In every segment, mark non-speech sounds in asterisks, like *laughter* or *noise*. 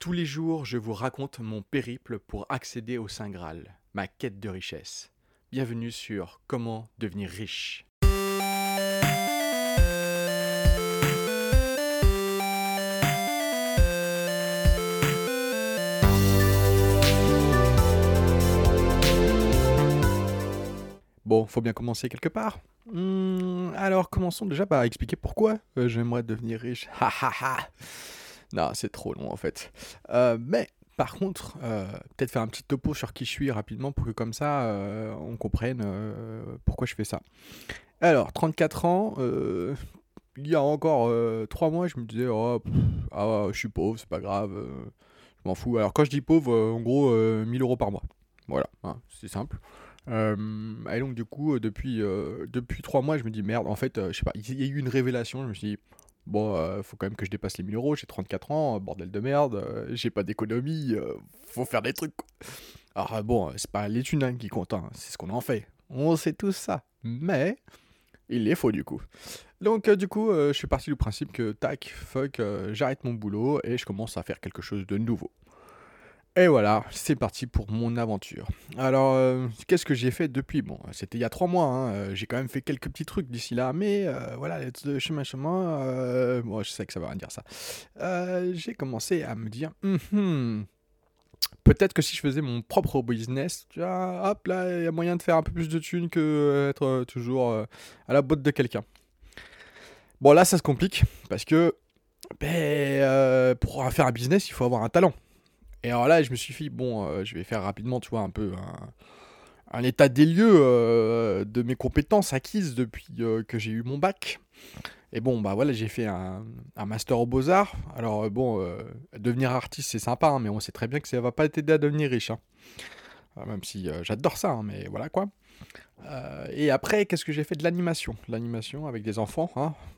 Tous les jours, je vous raconte mon périple pour accéder au Saint Graal, ma quête de richesse. Bienvenue sur Comment devenir riche. Bon, faut bien commencer quelque part. Hmm, alors, commençons déjà par expliquer pourquoi euh, j'aimerais devenir riche. Ha ha ha Non, c'est trop long en fait. Euh, mais par contre, euh, peut-être faire un petit topo sur qui je suis rapidement pour que comme ça, euh, on comprenne pourquoi je fais ça. Alors, 34 ans, il y a encore 3 mois, je me disais, oh, ah, je suis pauvre, c'est pas grave, je m'en fous. Alors, quand je dis pauvre, en gros, euh, 1000 euros par mois. Voilà, hein, c'est simple. Et donc du coup, depuis, euh, depuis 3 mois, je me dis merde, en fait, euh, je sais pas, il y a eu une révélation, je me suis dit, bon, euh, faut quand même que je dépasse les 1000 euros, j'ai 34 ans, bordel de merde, euh, j'ai pas d'économie, euh, faut faire des trucs. Alors bon, c'est pas les thunes hein, qui comptent, hein, c'est ce qu'on en fait. On sait tous ça. Mais, il les faut du coup. Donc du coup, je suis parti du principe que, tac, fuck, j'arrête mon boulot et je commence à faire quelque chose de nouveau. Et voilà, c'est parti pour mon aventure. Alors, euh, qu'est-ce que j'ai fait depuis? Bon, c'était il y a trois mois, hein, euh, j'ai quand même fait quelques petits trucs d'ici là, mais euh, voilà, chemin, chemin, bon, je sais que ça va rien dire ça. J'ai commencé à me dire, peut-être que si je faisais mon propre business, tu vois, hop là, il y a moyen de faire un peu plus de thunes que être toujours à la botte de quelqu'un. Bon, là, ça se complique, parce que ben, pour faire un business, il faut avoir un talent. Et alors là, je me suis dit, bon, euh, je vais faire rapidement, tu vois, un peu un, état des lieux euh, de mes compétences acquises depuis euh, que j'ai eu mon bac. Et bon, bah voilà, j'ai fait un, master aux beaux-arts. Alors bon, devenir artiste, c'est sympa, hein, mais on sait très bien que ça va pas t'aider à devenir riche. hein. Même si j'adore ça, hein, mais voilà quoi. Et après, qu'est-ce que j'ai fait de l'animation? L'animation avec des enfants.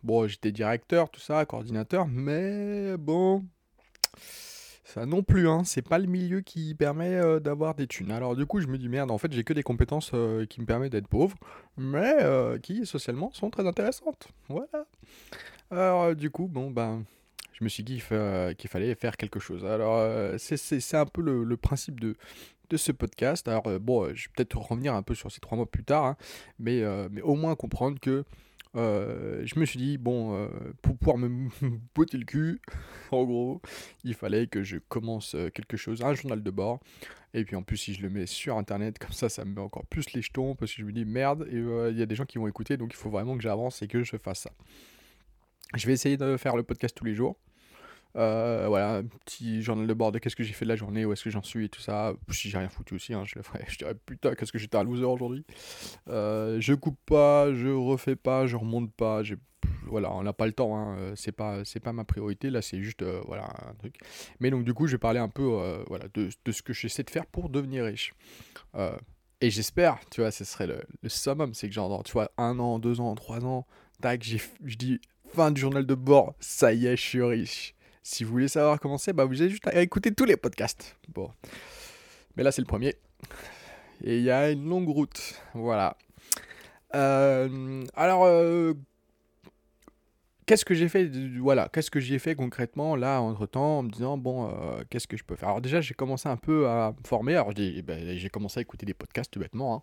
Bon, j'étais directeur, tout ça, coordinateur, mais bon, ça non plus, hein, c'est pas le milieu qui permet euh, d'avoir des thunes. Alors du coup, je me dis merde, en fait, j'ai que des compétences euh, qui me permettent d'être pauvre, mais euh, qui socialement sont très intéressantes. Voilà. Alors du coup, bon ben, je me suis dit qu'il fa- qu'il fallait faire quelque chose. Alors c'est un peu le, principe de de ce podcast. Alors bon, je vais peut-être revenir un peu sur ces trois mois plus tard, hein, mais mais au moins comprendre que euh, je me suis dit bon, euh, pour pouvoir me *laughs* botter le cul, *laughs* en gros il fallait que je commence euh, quelque chose, un journal de bord. Et puis en plus, si je le mets sur internet, comme ça, ça me met encore plus les jetons parce que je me dis merde, il y a des gens qui vont écouter, donc il faut vraiment que j'avance et que je fasse ça. Je vais essayer de faire le podcast tous les jours. Euh, voilà, un petit journal de bord de qu'est-ce que j'ai fait de la journée, où est-ce que j'en suis et tout ça. Si j'ai rien foutu aussi, hein, je le ferai. *laughs* Je dirais putain, qu'est-ce que j'étais un loser aujourd'hui. Euh, je coupe pas, je refais pas, je remonte pas. Voilà, on n'a pas le temps, hein, euh, c'est pas, pas ma priorité. Là, c'est juste voilà, un truc. Mais donc, du coup, je vais parler un peu voilà, de, de ce que j'essaie de faire pour devenir riche. Et j'espère, tu vois, ce serait le, le summum, c'est que genre, tu vois, un an, deux ans, trois ans, tac, je dis fin du journal de bord, ça y est, je suis riche. Si vous voulez savoir comment c'est, bah vous avez juste à écouter tous les podcasts. Bon. Mais là, c'est le premier. Et il y a une longue route. Voilà. Euh, alors, euh, qu'est-ce que j'ai fait Voilà, qu'est-ce que j'ai fait concrètement là, entre-temps, en me disant, bon, euh, qu'est-ce que je peux faire? Alors déjà, j'ai commencé un peu à me former. Alors, j'ai ben, j'ai commencé à écouter des podcasts, bêtement. hein.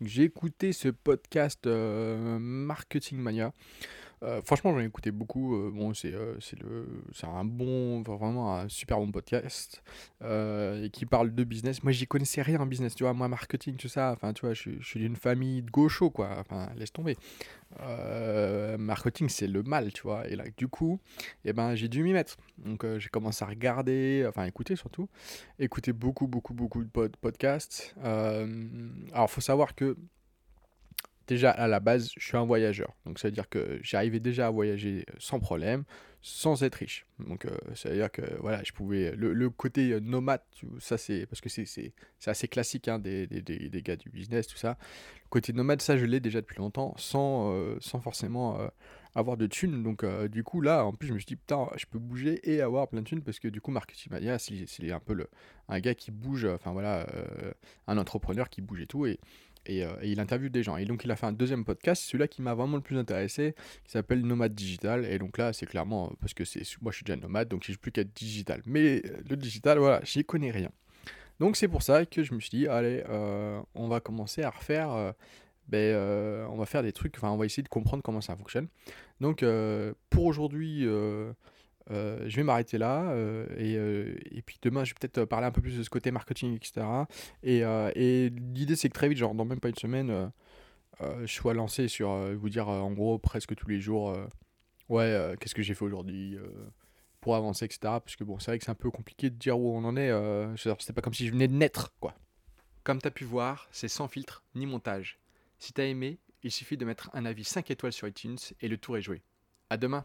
J'ai écouté ce podcast Marketing Mania. Euh, franchement, j'en ai écouté beaucoup. euh, bon, c'est euh, un bon, vraiment un super bon podcast euh, et qui parle de business. Moi, j'y connaissais rien en business, tu vois. Moi, marketing, tout ça. Enfin, tu vois, je, suis- d'une famille de gauchos, quoi. Enfin, laisse tomber. Marketing, c'est le mal, tu vois. Et là, du coup, eh ben, j'ai dû m'y mettre. Donc, j'ai commencé à regarder, enfin, écouter surtout, écouter beaucoup, beaucoup, beaucoup de pod- podcasts. Alors, faut savoir que Déjà, à la base, je suis un voyageur. Donc, ça veut dire que j'arrivais déjà à voyager sans problème, sans être riche. Donc, euh, ça veut dire que, voilà, je pouvais... Le, côté euh, nomade, ça, c'est... Parce que c'est assez classique, hein, des, gars du business, tout ça. Le côté nomade, ça, je l'ai déjà depuis longtemps, sans, euh, forcément euh, avoir de thunes. Donc, euh, du coup, là, en plus, je me suis dit, putain, je peux bouger et avoir plein de thunes, parce que, du coup, Marketing Mania, c'est un peu un gars qui bouge, enfin, voilà, euh, un entrepreneur qui bouge et tout, et et, euh, et il interviewe des gens. Et donc il a fait un deuxième podcast, celui-là qui m'a vraiment le plus intéressé, qui s'appelle Nomade Digital. Et donc là, c'est clairement parce que c'est moi je suis déjà nomade, donc j'ai plus qu'à être digital. Mais le digital, voilà, j'y connais rien. Donc c'est pour ça que je me suis dit, allez, on va commencer à refaire ben, euh, on va faire des trucs, enfin on va essayer de comprendre comment ça fonctionne. Donc euh, pour aujourd'hui, euh, je vais m'arrêter là et, et, puis demain je vais peut-être parler un peu plus de ce côté marketing, etc. Et, et l'idée c'est que très vite, genre dans même pas une semaine, je sois lancé sur vous dire en gros presque tous les jours, ouais, qu'est-ce que j'ai fait aujourd'hui pour avancer, etc. Parce que bon, c'est vrai que c'est un peu compliqué de dire où on en est. c'est pas comme si je venais de naître, quoi. Comme tu as pu voir, c'est sans filtre ni montage. Si t'as aimé, il suffit de mettre un avis 5 étoiles sur iTunes et le tour est joué. À demain